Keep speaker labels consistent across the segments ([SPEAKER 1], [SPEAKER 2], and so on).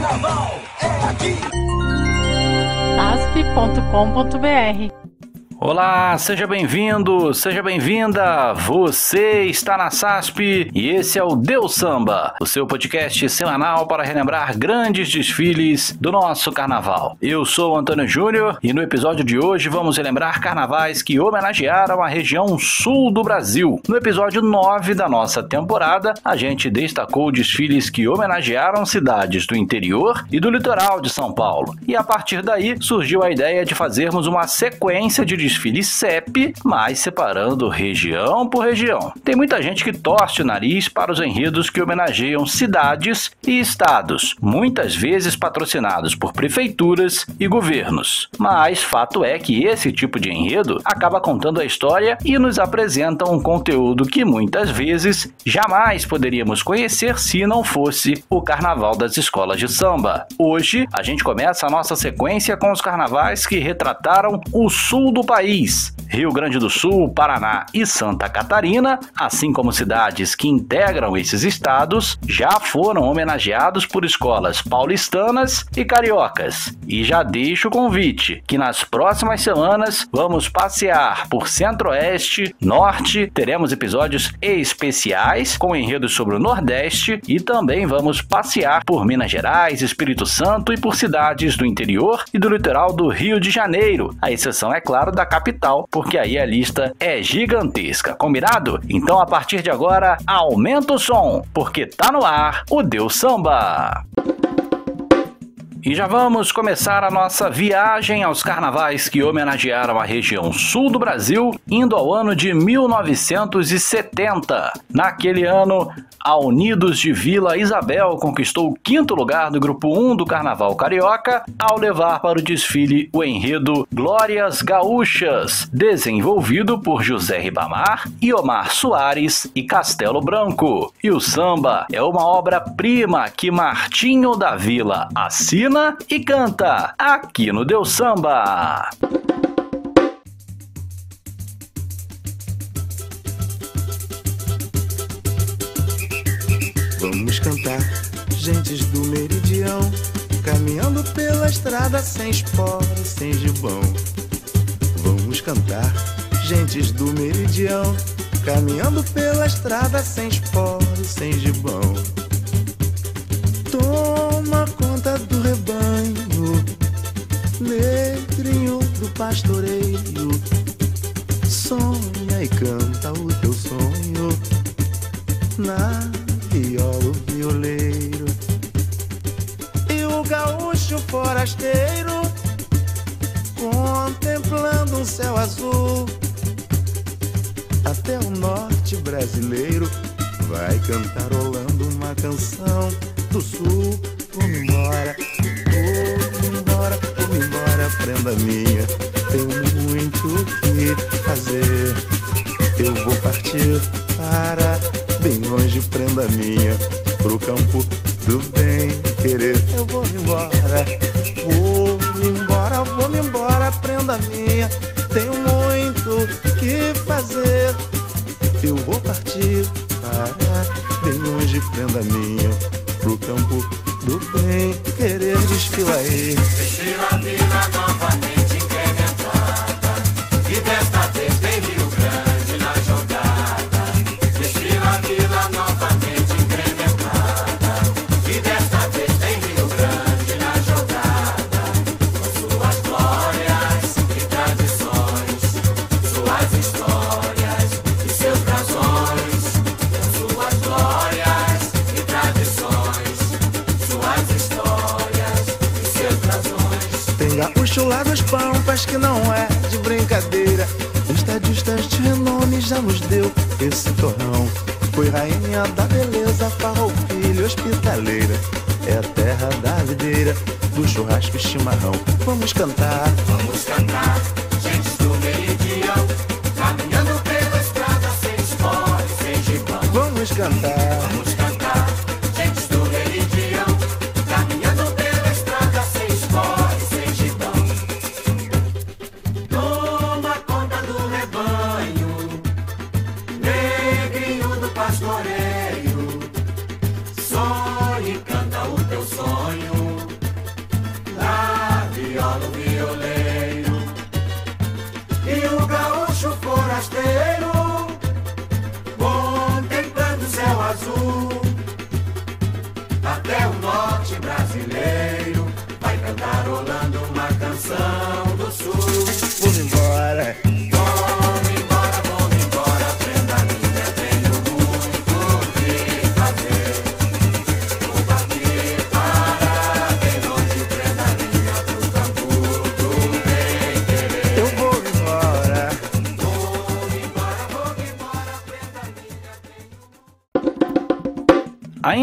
[SPEAKER 1] Carnaval é aqui.
[SPEAKER 2] asp.com.br
[SPEAKER 3] Olá, seja bem-vindo, seja bem-vinda. Você está na SASP e esse é o Deus Samba, o seu podcast semanal para relembrar grandes desfiles do nosso carnaval. Eu sou Antônio Júnior e no episódio de hoje vamos relembrar carnavais que homenagearam a região sul do Brasil. No episódio 9 da nossa temporada, a gente destacou desfiles que homenagearam cidades do interior e do litoral de São Paulo. E a partir daí surgiu a ideia de fazermos uma sequência de desfile CEP, mas separando região por região. Tem muita gente que torce o nariz para os enredos que homenageiam cidades e estados, muitas vezes patrocinados por prefeituras e governos. Mas fato é que esse tipo de enredo acaba contando a história e nos apresenta um conteúdo que muitas vezes jamais poderíamos conhecer se não fosse o carnaval das escolas de samba. Hoje a gente começa a nossa sequência com os carnavais que retrataram o sul do país país. Rio Grande do Sul, Paraná e Santa Catarina, assim como cidades que integram esses estados, já foram homenageados por escolas paulistanas e cariocas. E já deixo o convite que nas próximas semanas vamos passear por Centro-Oeste, Norte, teremos episódios especiais com enredos sobre o Nordeste e também vamos passear por Minas Gerais, Espírito Santo e por cidades do interior e do litoral do Rio de Janeiro, a exceção, é claro, da capital, porque aí a lista é gigantesca, combinado? Então a partir de agora, aumenta o som, porque tá no ar o Deus Samba. E já vamos começar a nossa viagem aos carnavais que homenagearam a região sul do Brasil, indo ao ano de 1970. Naquele ano, a Unidos de Vila Isabel conquistou o quinto lugar do Grupo 1 do Carnaval Carioca ao levar para o desfile o enredo Glórias Gaúchas, desenvolvido por José Ribamar, Omar Soares e Castelo Branco. E o samba é uma obra-prima que Martinho da Vila assina e canta aqui no Deus Samba.
[SPEAKER 4] Vamos cantar, gentes do meridião, caminhando pela estrada sem espora, sem gibão. Vamos cantar, gentes do meridião, caminhando pela estrada sem espora, sem gibão. Toma conta do rebanho, negrinho do pastoreio. Sonha e canta o teu sonho na viola, violeiro. E o gaúcho forasteiro, contemplando um céu azul. Até o norte brasileiro vai cantarolando uma canção do sul. Vou embora, vou embora, vou embora, prenda minha. Tenho muito o que fazer. Eu vou partir para bem longe, prenda minha, pro campo do bem querer. Eu vou me embora, vou me embora, vou me embora, prenda minha. É a terra da videira, do churrasco e chimarrão. Vamos cantar,
[SPEAKER 1] Vamos cantar, gente do meridião, caminhando pela estrada sem espora e sem gibão.
[SPEAKER 4] vamos cantar.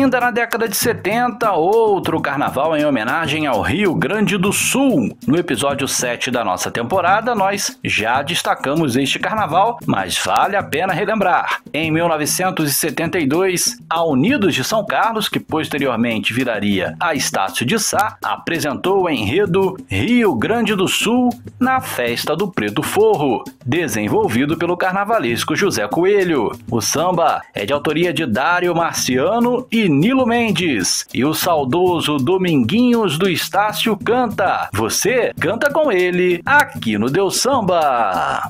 [SPEAKER 5] Ainda na década de 70, outro carnaval em homenagem ao Rio Grande do Sul. No episódio 7 da nossa temporada, nós já destacamos este carnaval, mas vale a pena relembrar. Em 1972, a Unidos de São Carlos, que posteriormente viraria a Estácio de Sá, apresentou o enredo Rio Grande do Sul na Festa do Preto Forro, desenvolvido pelo carnavalesco José Coelho. O samba é de autoria de Dário Marciano e Nilo Mendes, e o saudoso Dominguinhos do Estácio canta. Você canta com ele aqui no Deu Samba.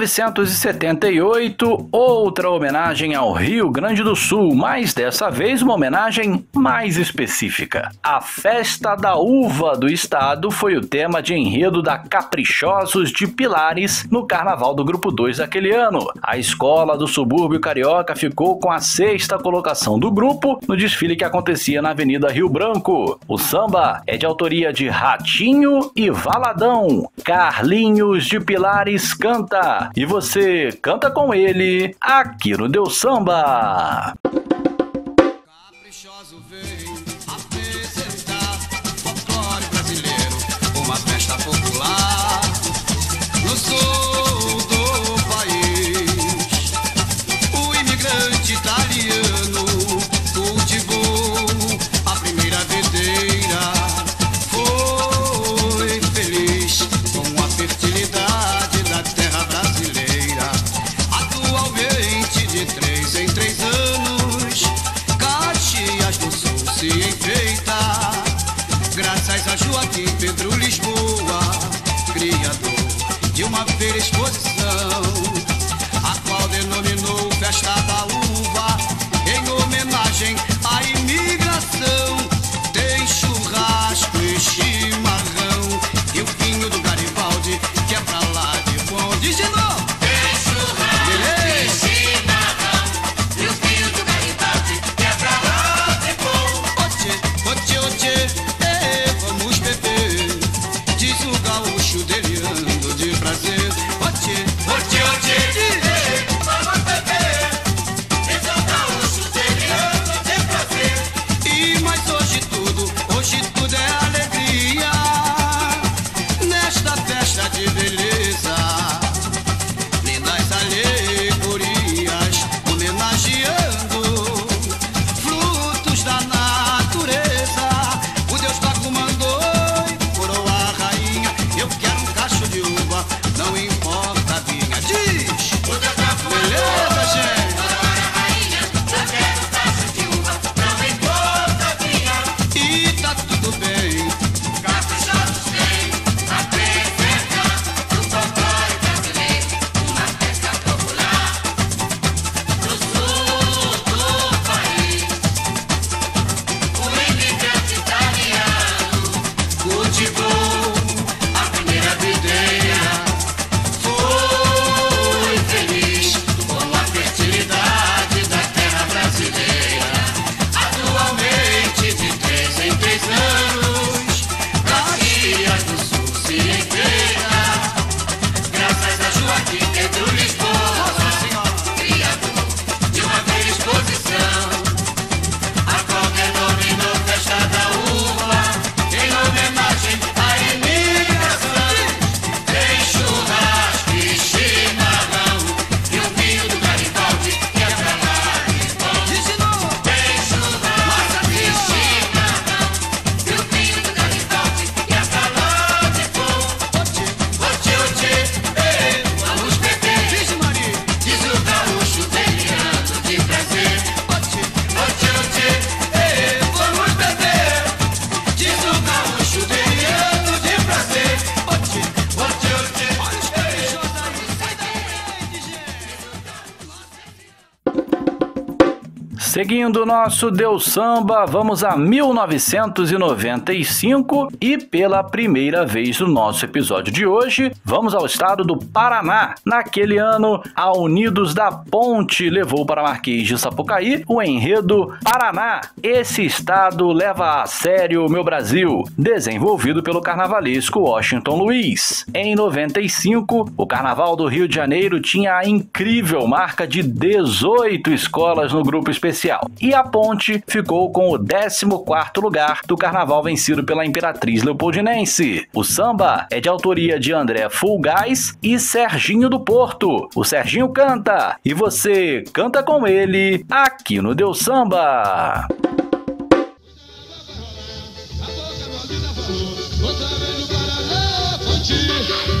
[SPEAKER 3] 1978, outra homenagem ao Rio Grande do Sul, mas dessa vez uma homenagem mais específica. A Festa da Uva do Estado foi o tema de enredo da Caprichosos de Pilares no Carnaval do Grupo 2 daquele ano. A escola do subúrbio carioca ficou com a sexta colocação do grupo no desfile que acontecia na Avenida Rio Branco. O samba é de autoria de Ratinho e Valadão. Carlinhos de Pilares canta e você canta com ele aqui no Deu Samba.
[SPEAKER 6] face.
[SPEAKER 3] Seguindo o nosso Deus Samba, vamos a 1995 e pela primeira vez no nosso episódio de hoje, vamos ao estado do Paraná. Naquele ano, a Unidos da Ponte levou para Marquês de Sapucaí o enredo Paraná. Esse estado leva a sério o meu Brasil, desenvolvido pelo carnavalesco Washington Luiz. Em 95, o Carnaval do Rio de Janeiro tinha a incrível marca de 18 escolas no grupo especial. E a Ponte ficou com o 14º lugar do carnaval vencido pela Imperatriz Leopoldinense. O samba é de autoria de André Fulgaz e Serginho do Porto. O Serginho canta e você canta com ele aqui no Deus Samba.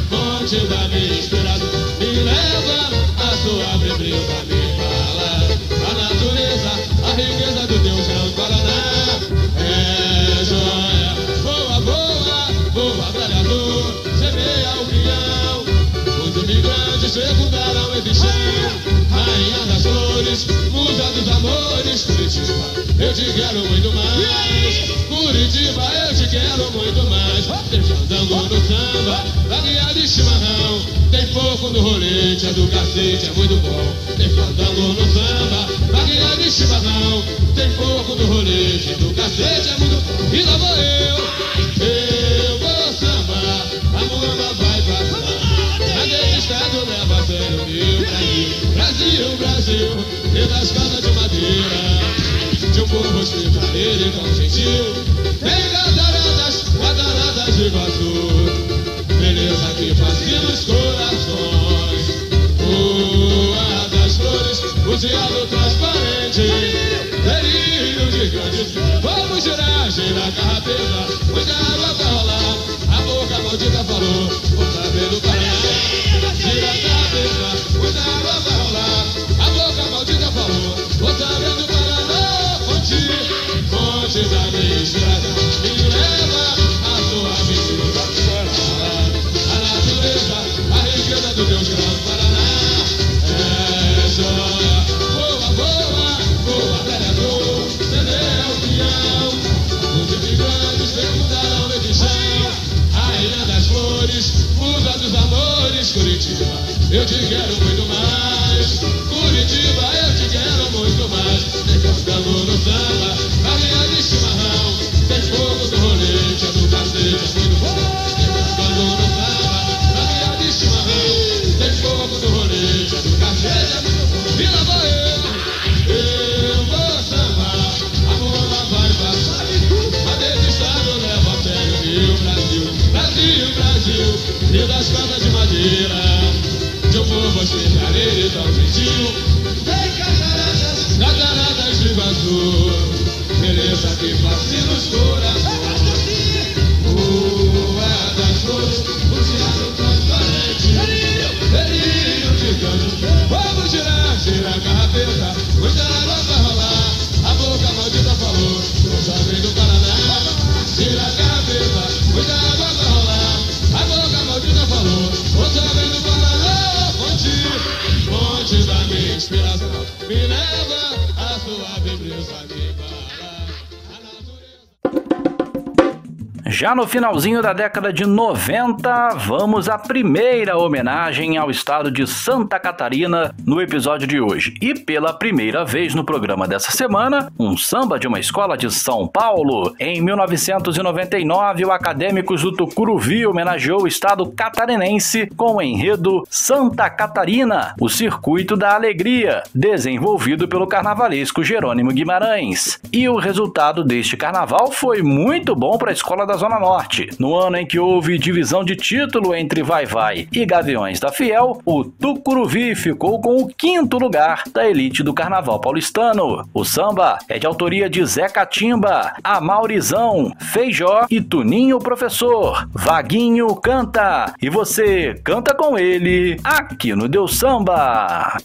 [SPEAKER 1] Fonte da misturada, boa, boa, trabalhador, semeia o pinhão. Os imigrantes
[SPEAKER 7] Segundalão e bichão, rainha das flores, musa dos amores, Curitiba, eu te quero muito mais. Curitiba, eu te quero muito mais. Tem fandango no samba, vagueia de chimarrão. Tem fogo no rolete, é do cacete, é muito bom. Tem fandango no samba, vagueia de chimarrão. Tem fogo no rolete, é do cacete, é muito bom. E lá vou eu, eu estado leva a sério meu Brasil. Brasil, Brasil, e das casas de madeira de um povo hospitaleiro e tão gentil. Tem cataratas, cataratas de Iguaçu, beleza que fascina os corações. Rua das flores, o diabo transparente, delírio gigante. Vamos girar, girar carrapeta, muita água vai rolar. A boca maldita falou, vou saber do Paraná. Gira a cabeça, muita água vai rolar. Fascina Já
[SPEAKER 3] no finalzinho da década de 90, vamos à primeira homenagem ao estado de Santa Catarina no episódio de hoje. E pela primeira vez no programa dessa semana, um samba de uma escola de São Paulo. Em 1999, o Acadêmicos do Tucuruvi homenageou o estado catarinense com o enredo Santa Catarina, o Circuito da Alegria, desenvolvido pelo carnavalesco Jerônimo Guimarães. E o resultado deste carnaval foi muito bom para a escola da Zona Norte. No ano em que houve divisão de título entre Vai Vai e Gaviões da Fiel, o Tucuruvi ficou com o quinto lugar da elite do carnaval paulistano. O samba é de autoria de Zé Catimba, Amaurizão, Feijó e Tuninho Professor. Vaguinho canta e você canta com ele aqui no Deus Samba.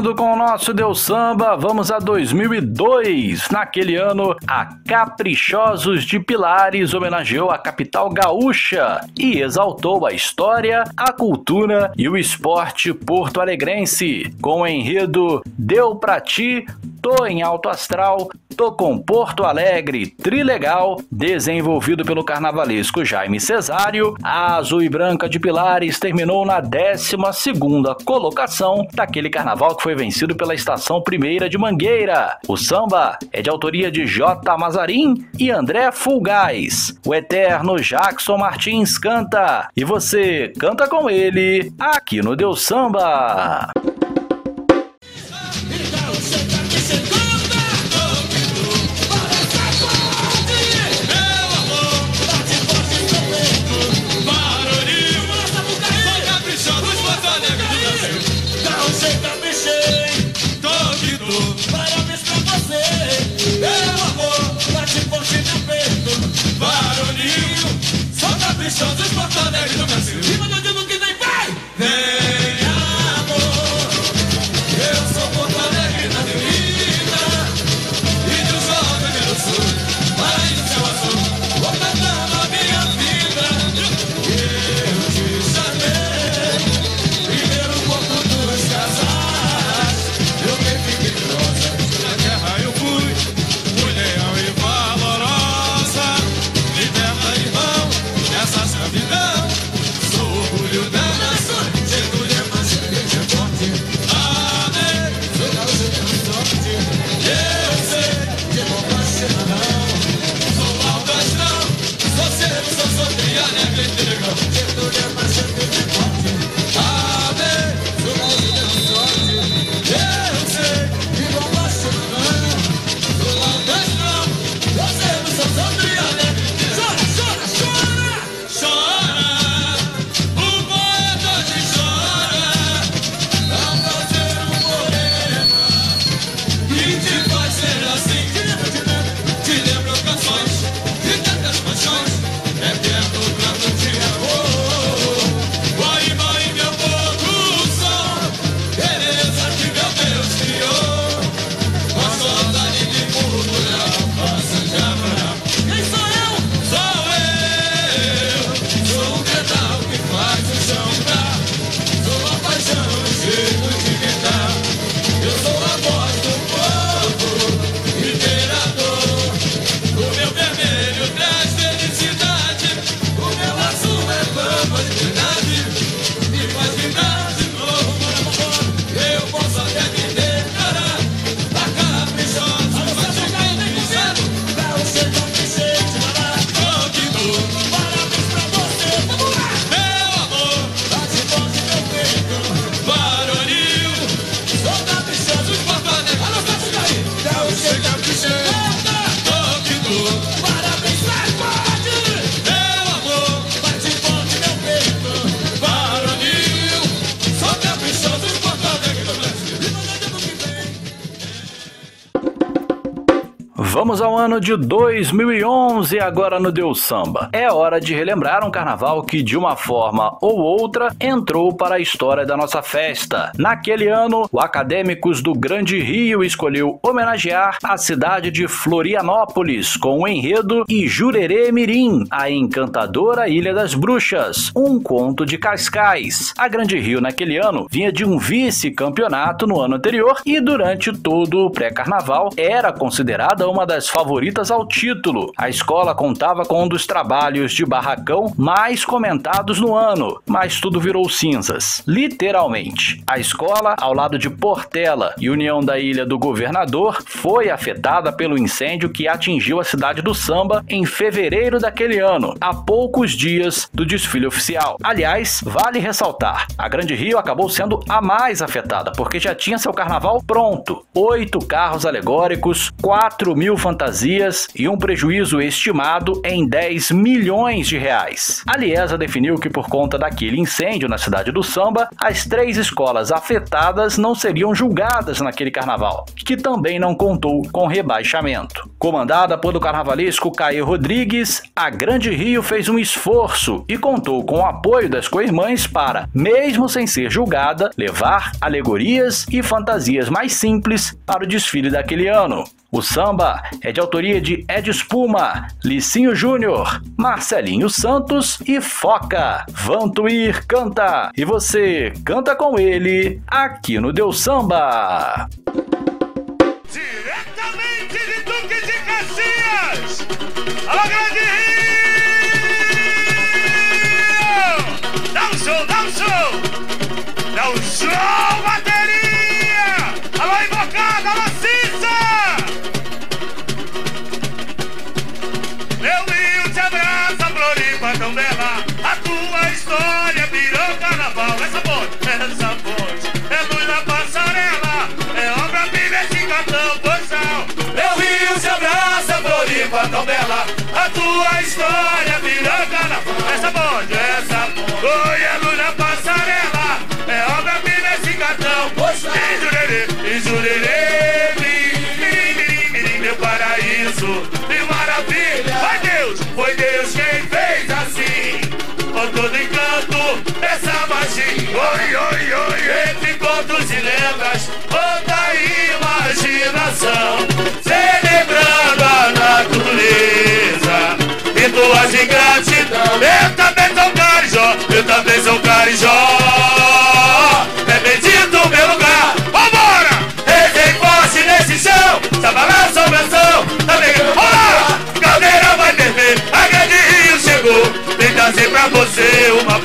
[SPEAKER 8] Seguindo com o nosso Deus Samba, vamos a 2002. Naquele ano, a Caprichosos de Pilares homenageou a capital gaúcha e exaltou a história, a cultura e o esporte porto-alegrense, com o enredo Deu Pra Ti, Tô em Alto Astral, Com Porto Alegre, Trilegal, desenvolvido pelo carnavalesco Jaime Cesário, a Azul e Branca de Pilares terminou na 12 colocação daquele carnaval que foi vencido pela Estação Primeira de Mangueira. O samba é de autoria de J. Mazarim e André Fulgais. O eterno Jackson Martins canta e você canta com ele aqui no Deus Samba.
[SPEAKER 3] De
[SPEAKER 8] 2011 agora no Deus Samba. É hora de relembrar um carnaval que de uma forma ou outra entrou para a história da nossa festa. Naquele ano, o Acadêmicos do Grande Rio escolheu homenagear a cidade de Florianópolis com o enredo e Jurerê Mirim, a encantadora Ilha das Bruxas, um conto de Cascais. A Grande Rio naquele ano vinha de um vice-campeonato no ano anterior e durante todo o pré-carnaval era considerada uma das favoritas ao título. A escola contava com um dos trabalhos de barracão mais comentados no ano, mas tudo virou cinzas. Literalmente, a escola ao lado de Portela e União da Ilha do Governador foi afetada pelo incêndio que atingiu a cidade do Samba em fevereiro daquele ano, a poucos dias do desfile oficial. Aliás, vale ressaltar, a Grande Rio acabou sendo a mais afetada, porque já tinha seu carnaval pronto. Oito carros alegóricos, 4 mil fantasias
[SPEAKER 3] e um prejuízo estimado em 10 milhões de reais. A Liesa definiu que por conta daquele incêndio na cidade do samba, as três escolas afetadas não seriam julgadas naquele carnaval, que também não contou com rebaixamento. Comandada pelo carnavalesco Caio Rodrigues, a Grande Rio fez um esforço e contou com o apoio das co-irmãs para, mesmo sem ser julgada, levar alegorias e fantasias mais simples para o desfile daquele ano. O samba é de autoria de Ed Espuma, Licinho Júnior, Marcelinho Santos e Foca. Vantuir canta e você canta com ele aqui no Deu Samba.
[SPEAKER 1] Oi, oi, oi, entre contos e lendas, toda a imaginação, celebrando a natureza, E de gratidão. Eu também sou carijó, eu também sou carijó. É bendito o meu lugar, vambora! Rezei forte nesse chão, sabalá, sobração, tá pegando Vambora, caldeira vai ferver, a grande rio chegou, vem trazer pra você uma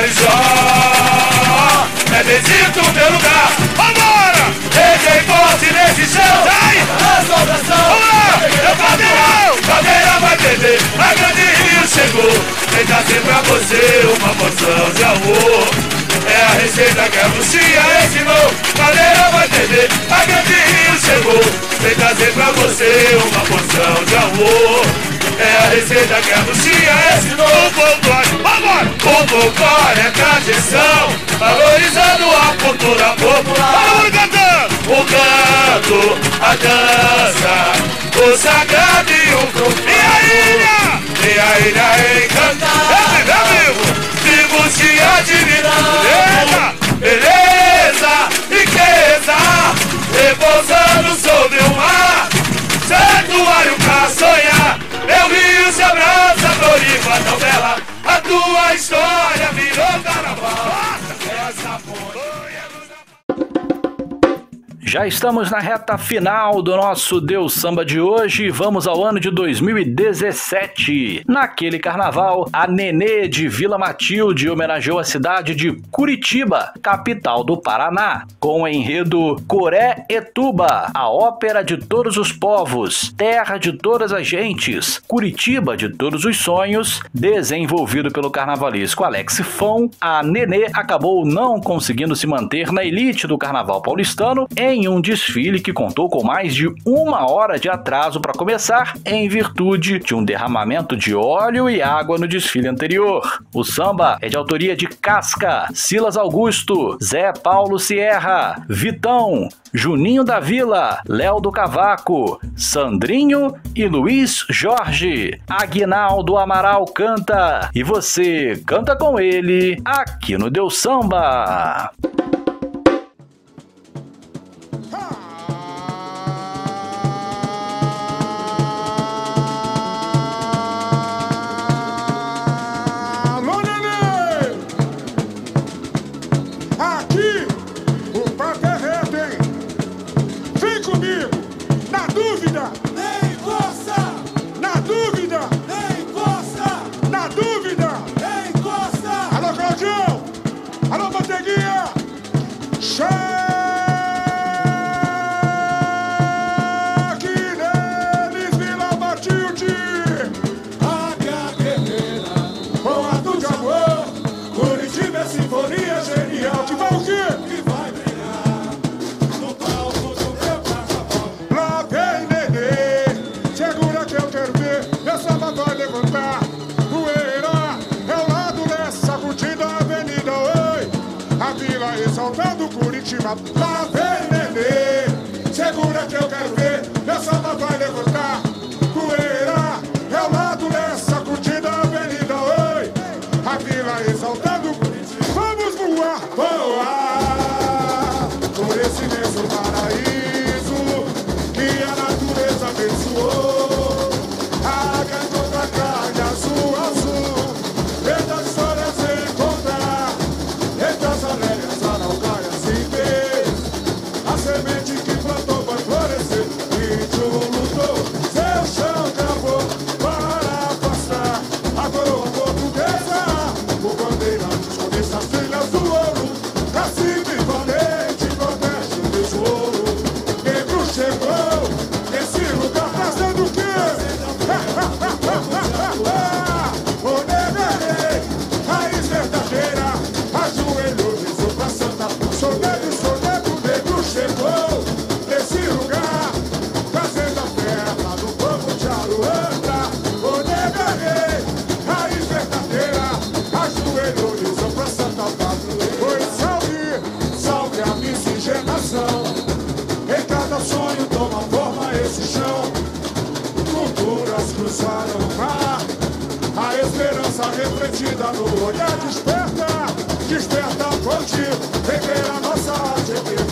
[SPEAKER 1] carijó. É Bezito meu lugar. Vambora! Reguei forte nesse chão. Sai! Vamos lá! Eu cadeirão! Cadeira vai beber. A grande rio chegou. Vem trazer pra você uma porção de amor. É a receita que a bruxinha ensinou. Cadeira vai beber. A grande rio chegou. Vem trazer pra você uma porção de amor. É a receita que a bruxinha ensinou O folclore, agora! O folclore é tradição Valorizando a cultura popular cantando! O canto, a dança O sagrado e o profano E a ilha! E a ilha encantada É vivo, vivo te admirando Beleza, riqueza Repousando sobre o mar Santuário Floripa tão bela A tua história virou
[SPEAKER 3] Já estamos na reta final do nosso Deus Samba de hoje vamos ao ano de 2017. Naquele carnaval, a Nenê de Vila Matilde homenageou a cidade de Curitiba, capital do Paraná, com o enredo Coré Etuba, a ópera de todos os povos, terra de todas as gentes, Curitiba de todos os sonhos, desenvolvido pelo carnavalesco Alex Fon, a Nenê acabou não conseguindo se manter na elite do carnaval paulistano em em um desfile que contou com mais de uma hora de atraso para começar, em virtude de um derramamento de óleo e água no desfile anterior. O samba é de autoria de Casca, Silas Augusto, Zé Paulo Sierra, Vitão, Juninho da Vila, Léo do Cavaco, Sandrinho e Luiz Jorge. Aguinaldo Amaral canta e você canta com ele aqui no Deus Samba.
[SPEAKER 9] Curitiba. Esperança refletida no olhar desperta, desperta contigo, rever a nossa arte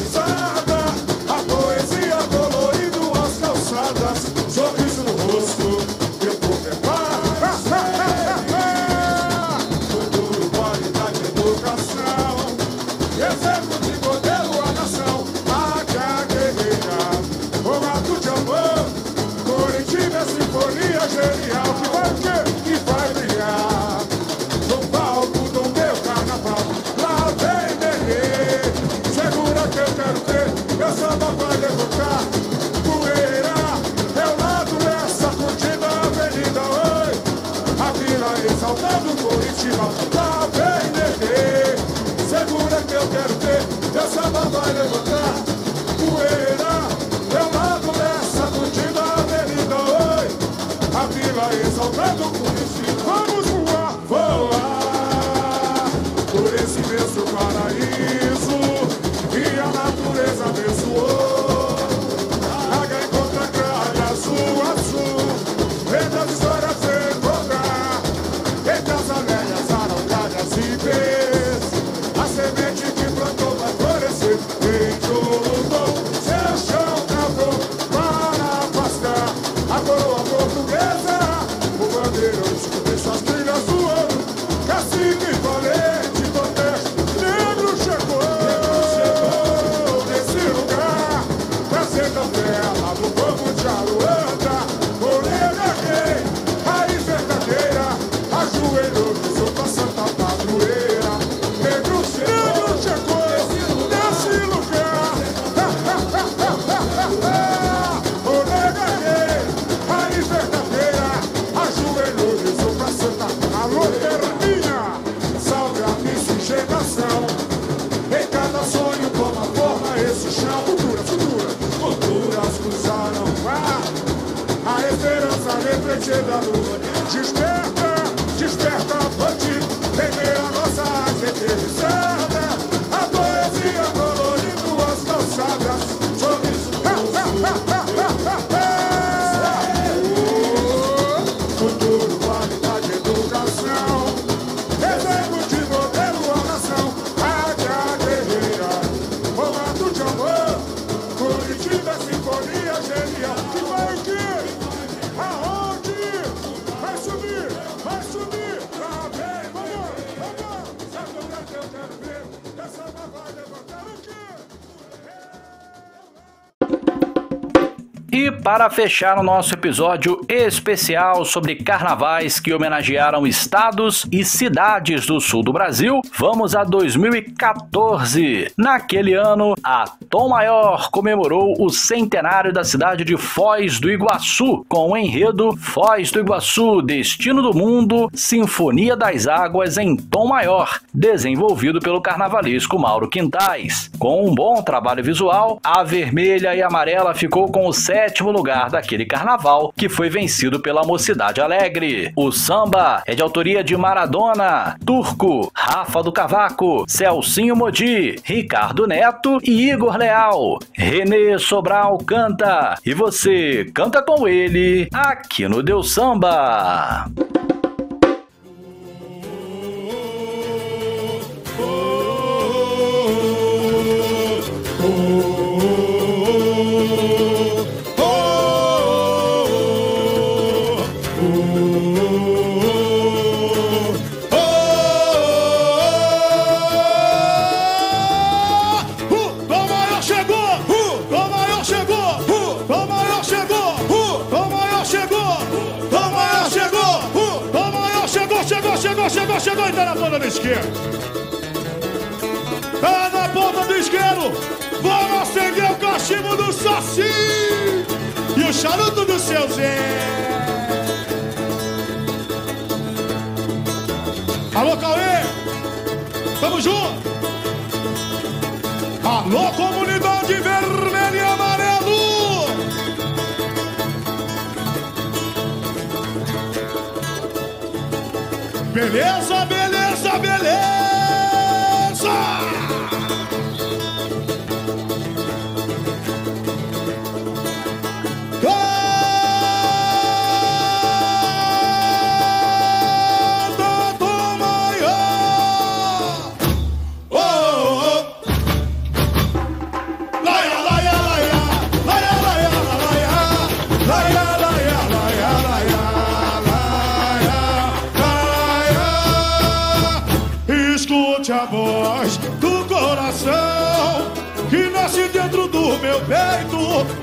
[SPEAKER 10] E para
[SPEAKER 3] fechar o nosso episódio especial sobre carnavais que homenagearam estados e cidades do sul do Brasil, vamos a 2014. Naquele ano, a Tom Maior comemorou o centenário da cidade de Foz do Iguaçu, com o enredo Foz do Iguaçu, Destino do Mundo, Sinfonia das Águas em Tom Maior, desenvolvido pelo carnavalesco Mauro Quintais. Com um bom trabalho visual, a vermelha e amarela ficou com o sétimo lugar daquele carnaval, que foi vencido pela Mocidade Alegre. O samba é de autoria de Maradona, Turco, Rafa do Cavaco, Celcinho Modi, Ricardo Neto e Igor Leal. Renê Sobral canta e você canta com ele aqui no Deus Samba.
[SPEAKER 11] Tá na ponta do esquerdo. Tá na ponta do esquerdo! Vamos acender o cachimbo do Saci! E o charuto do seu Zé! Alô, Cauê! Tamo junto! Alô, comunidade vermelho e amarelo! Beleza, beleza, beleza!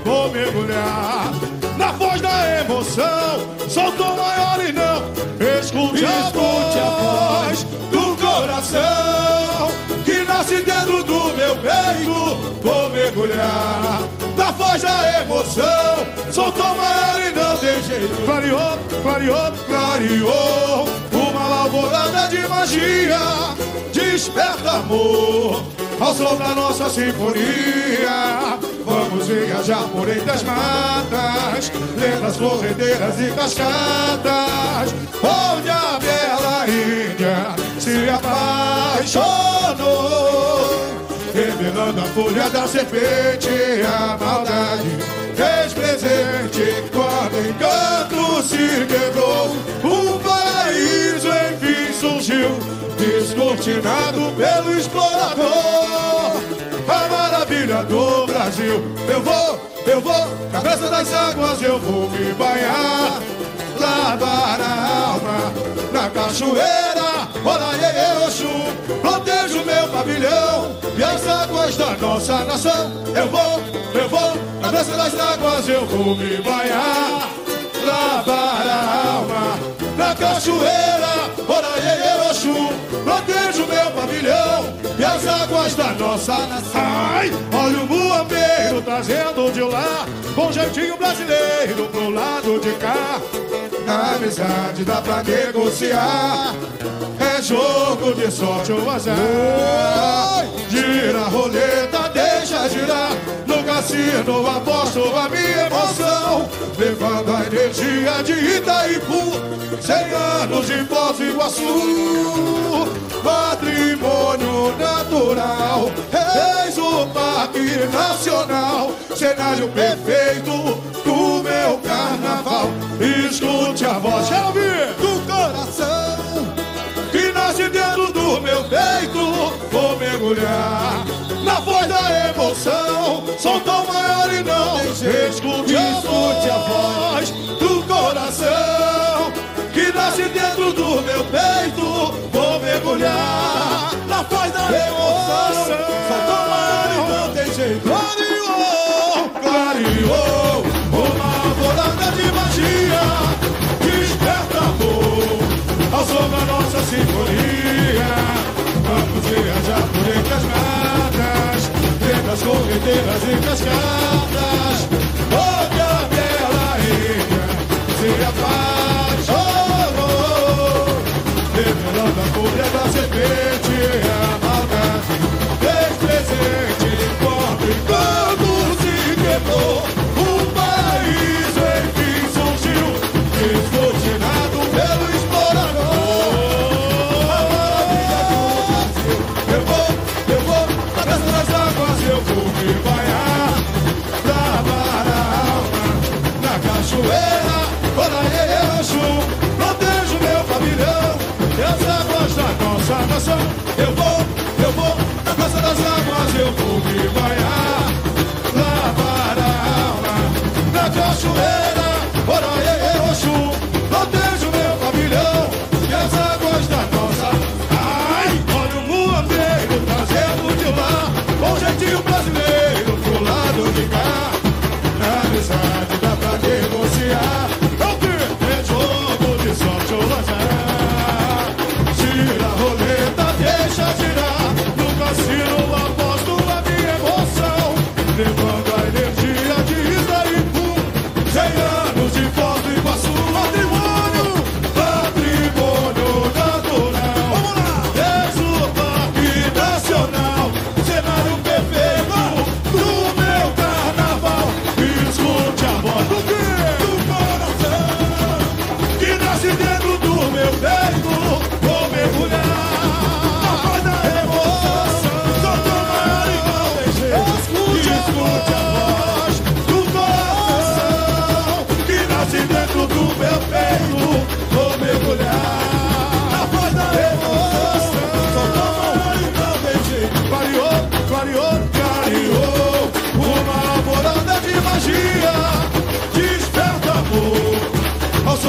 [SPEAKER 11] Vou mergulhar na voz da emoção. Sou tom maior e não escute, a voz do coração que nasce dentro do meu peito. Vou mergulhar na voz da emoção. Sou tom maior e não tem jeito. Clareou, clareou, clareou. magia, desperta amor ao som da nossa sinfonia. Vamos viajar por entre as matas, lendas, corredeiras e cascatas, onde a bela Índia se apaixonou. Revelando a folha da serpente, a maldade fez presente. Quando encanto se quebrou, o paraíso enfim surgiu, descortinado pelo explorador. Maravilha do Brasil, eu vou, eu vou, cabeça das águas, eu vou me banhar. Lavar a alma na cachoeira, Olaiê, Oxum, protejo meu pavilhão e as águas da nossa nação. Eu vou, eu vou, cabeça das águas, eu vou me banhar. Lavar a alma na cachoeira, Olaiê, Oxum, protejo meu pavilhão da nossa nação. Olha o muambeiro trazendo de lá, com jeitinho brasileiro pro lado de cá. Na amizade dá pra negociar. É jogo de sorte ou azar. Gira a roleta, deixa girar. No cassino aposto a minha emoção. Levando a energia de Itaipu. Cem anos de Foz Iguaçu. Patrimônio natural. Eis o Parque Nacional. Cenário perfeito do meu carnaval. Escute a voz, quero ouvir, do coração que nasce dentro do meu peito. Vou mergulhar na voz da emoção. Som tão maior e não escute a voz do coração que nasce dentro do meu peito. Na voz da emoção. Som tão maior e não tem jeito. Clareou, clareou, uma alvorada de magia. Desperta amor ao som da nossa sinfonia. Vamos viajar por entre as matas, dentro das corredeiras e cascadas.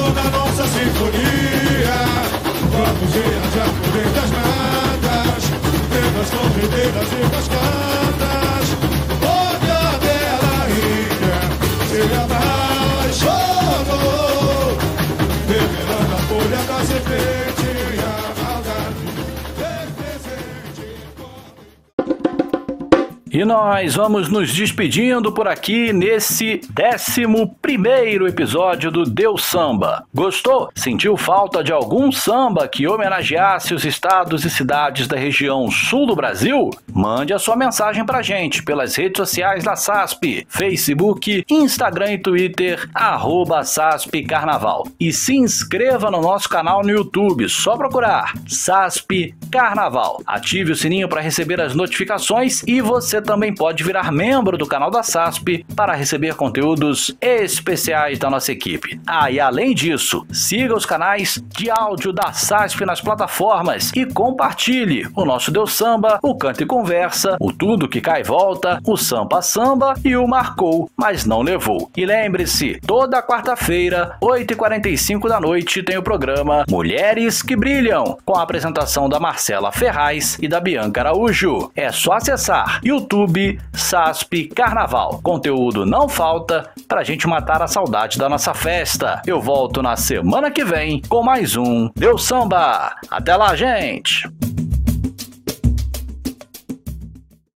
[SPEAKER 11] Som da nossa sinfonia. Vamos viajar por entre as matas, dentro das corredeiras e cascadas.
[SPEAKER 3] Nós vamos nos despedindo por aqui nesse 11 episódio do Deus Samba. Gostou? Sentiu falta de algum samba que homenageasse os estados e cidades da região sul do Brasil? Mande a sua mensagem pra gente pelas redes sociais da SASP, Facebook, Instagram e Twitter, arroba SASP Carnaval. E se inscreva no nosso canal no YouTube, só procurar SASP Carnaval. Ative o sininho para receber as notificações e você também pode virar membro do canal da SASP para receber conteúdos especiais da nossa equipe. Ah, e além disso, siga os canais de áudio da SASP nas plataformas e compartilhe o nosso Deus Samba, o Canto e Conversa, o Tudo que Cai e Volta, o Sampa Samba e o Marcou, mas não levou. E lembre-se, toda quarta-feira, 8h45 da noite, tem o programa Mulheres que Brilham, com a apresentação da Marcela Ferraz e da Bianca Araújo. É só acessar YouTube SASP Carnaval. Conteúdo não falta pra gente matar a saudade da nossa festa. Eu volto na semana que vem com mais um Deus Samba. Até lá, gente!